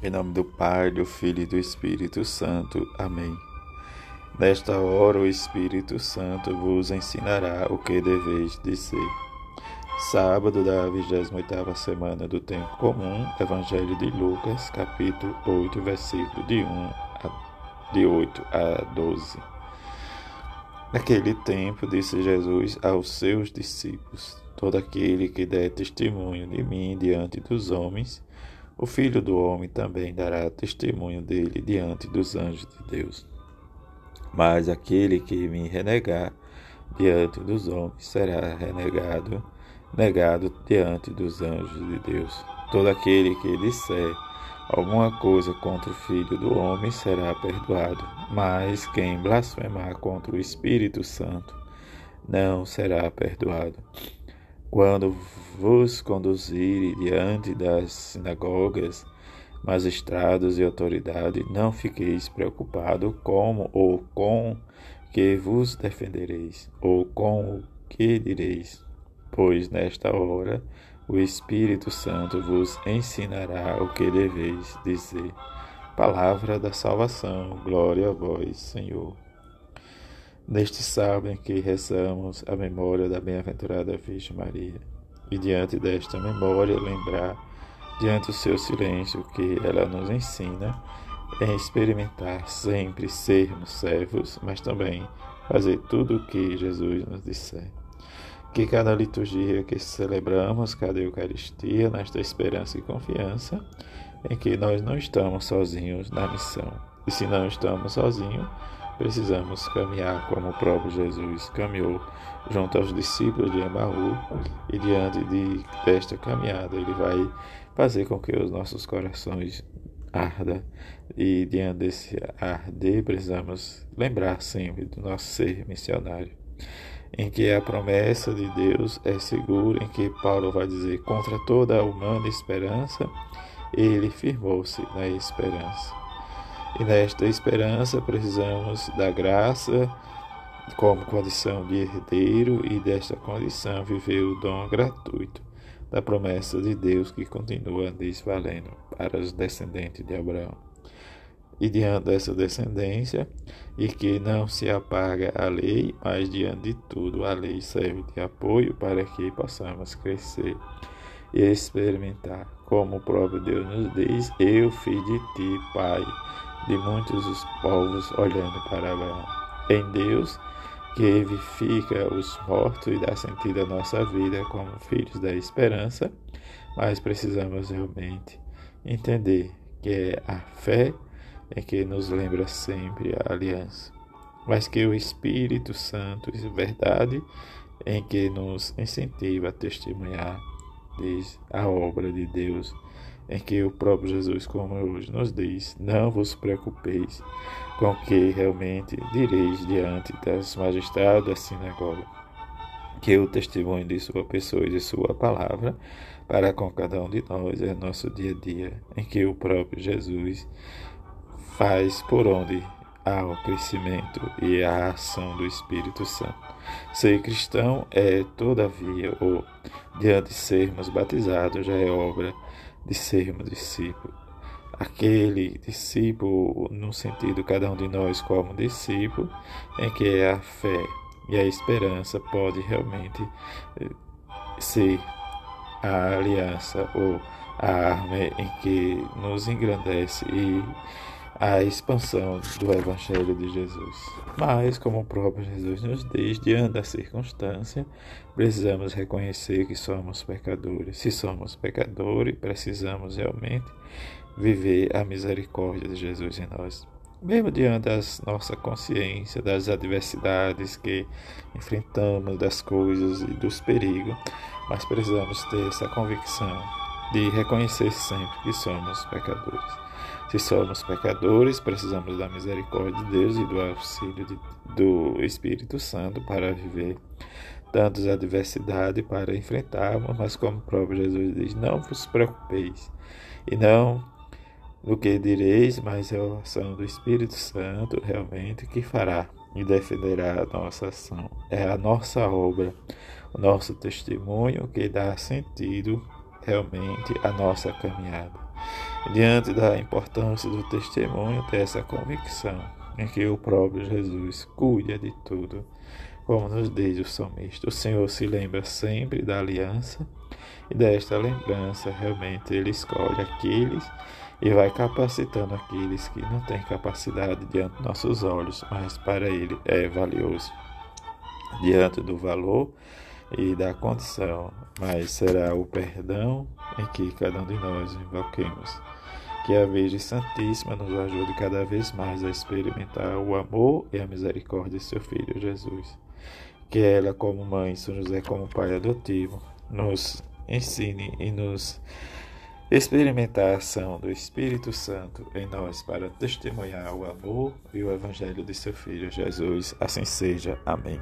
Em nome do Pai, do Filho e do Espírito Santo. Amém. Nesta hora o Espírito Santo vos ensinará o que deveis dizer. Sábado da 28ª semana do tempo comum, Evangelho de Lucas, capítulo 8, versículo de 1 a, de 8 a 12. Naquele tempo disse Jesus aos seus discípulos: Todo aquele que der testemunho de mim diante dos homens, o Filho do Homem também dará testemunho dele diante dos anjos de Deus. Mas aquele que me renegar diante dos homens será renegado, negado diante dos anjos de Deus. Todo aquele que disser alguma coisa contra o Filho do Homem será perdoado, mas quem blasfemar contra o Espírito Santo não será perdoado. Quando vos conduzirem diante das sinagogas, magistrados e autoridade, não fiqueis preocupado como ou com que vos defendereis, ou com o que direis, pois nesta hora o Espírito Santo vos ensinará o que deveis dizer. Palavra da salvação, glória a vós, Senhor. Neste sábado em que rezamos a memória da bem-aventurada Virgem Maria, e diante desta memória lembrar, diante do seu silêncio, que ela nos ensina em experimentar sempre sermos servos, mas também fazer tudo o que Jesus nos disser. Que cada liturgia que celebramos, cada Eucaristia, nesta esperança e confiança, em que nós não estamos sozinhos na missão. E se não estamos sozinhos, Precisamos caminhar como o próprio Jesus caminhou junto aos discípulos de Emaú e diante de, desta caminhada ele vai fazer com que os nossos corações arda e diante desse arder precisamos lembrar sempre do nosso ser missionário em que a promessa de Deus é segura, em que Paulo vai dizer contra toda a humana esperança, ele firmou-se na esperança. E nesta esperança precisamos da graça como condição de herdeiro e desta condição viver o dom gratuito da promessa de Deus que continua desvalendo para os descendentes de Abraão. E diante dessa descendência, e que não se apaga a lei, mas diante de tudo a lei serve de apoio para que possamos crescer e experimentar, como o próprio Deus nos diz: Eu fiz de ti, Pai, de muitos os povos olhando para Abraão. Em Deus, que vivifica os mortos e dá sentido à nossa vida como filhos da esperança, mas precisamos realmente entender que é a fé em que nos lembra sempre a aliança, mas que o Espírito Santo e verdade em que nos incentiva a testemunhar a obra de Deus em que o próprio Jesus, como hoje nos diz, não vos preocupeis com o que realmente direis diante das magistrados da sinagoga, que o testemunho de sua pessoa e de sua palavra para com cada um de nós é nosso dia a dia, em que o próprio Jesus faz por onde há o crescimento e a ação do Espírito Santo. Ser cristão é, todavia, ou diante de sermos batizados, já é obra de sermos discípulos. Aquele discípulo, no sentido cada um de nós como discípulo, em que é a fé e a esperança pode realmente eh, ser a aliança ou a arma em que nos engrandece e a expansão do Evangelho de Jesus. Mas, como o próprio Jesus nos diz, diante da circunstância, precisamos reconhecer que somos pecadores. Se somos pecadores, precisamos realmente viver a misericórdia de Jesus em nós. Mesmo diante da nossa consciência, das adversidades que enfrentamos, das coisas e dos perigos, mas precisamos ter essa convicção de reconhecer sempre que somos pecadores. Se somos pecadores, precisamos da misericórdia de Deus e do auxílio de, do Espírito Santo para viver tantas adversidades para enfrentarmos, mas como o próprio Jesus diz, não vos preocupeis e não no que direis, mas é a ação do Espírito Santo realmente que fará e defenderá a nossa ação. É a nossa obra, o nosso testemunho que dá sentido realmente à nossa caminhada. Diante da importância do testemunho, ter essa convicção em que o próprio Jesus cuida de tudo, como nos diz o salmista. O Senhor se lembra sempre da aliança e desta lembrança realmente ele escolhe aqueles e vai capacitando aqueles que não têm capacidade diante dos nossos olhos, mas para ele é valioso. Diante do valor e da condição, mas será o perdão em que cada um de nós invoquemos. Que a Virgem Santíssima nos ajude cada vez mais a experimentar o amor e a misericórdia de seu Filho Jesus. Que ela, como mãe, São José, como pai adotivo, nos ensine e nos experimentar a ação do Espírito Santo em nós para testemunhar o amor e o Evangelho de seu Filho Jesus. Assim seja. Amém.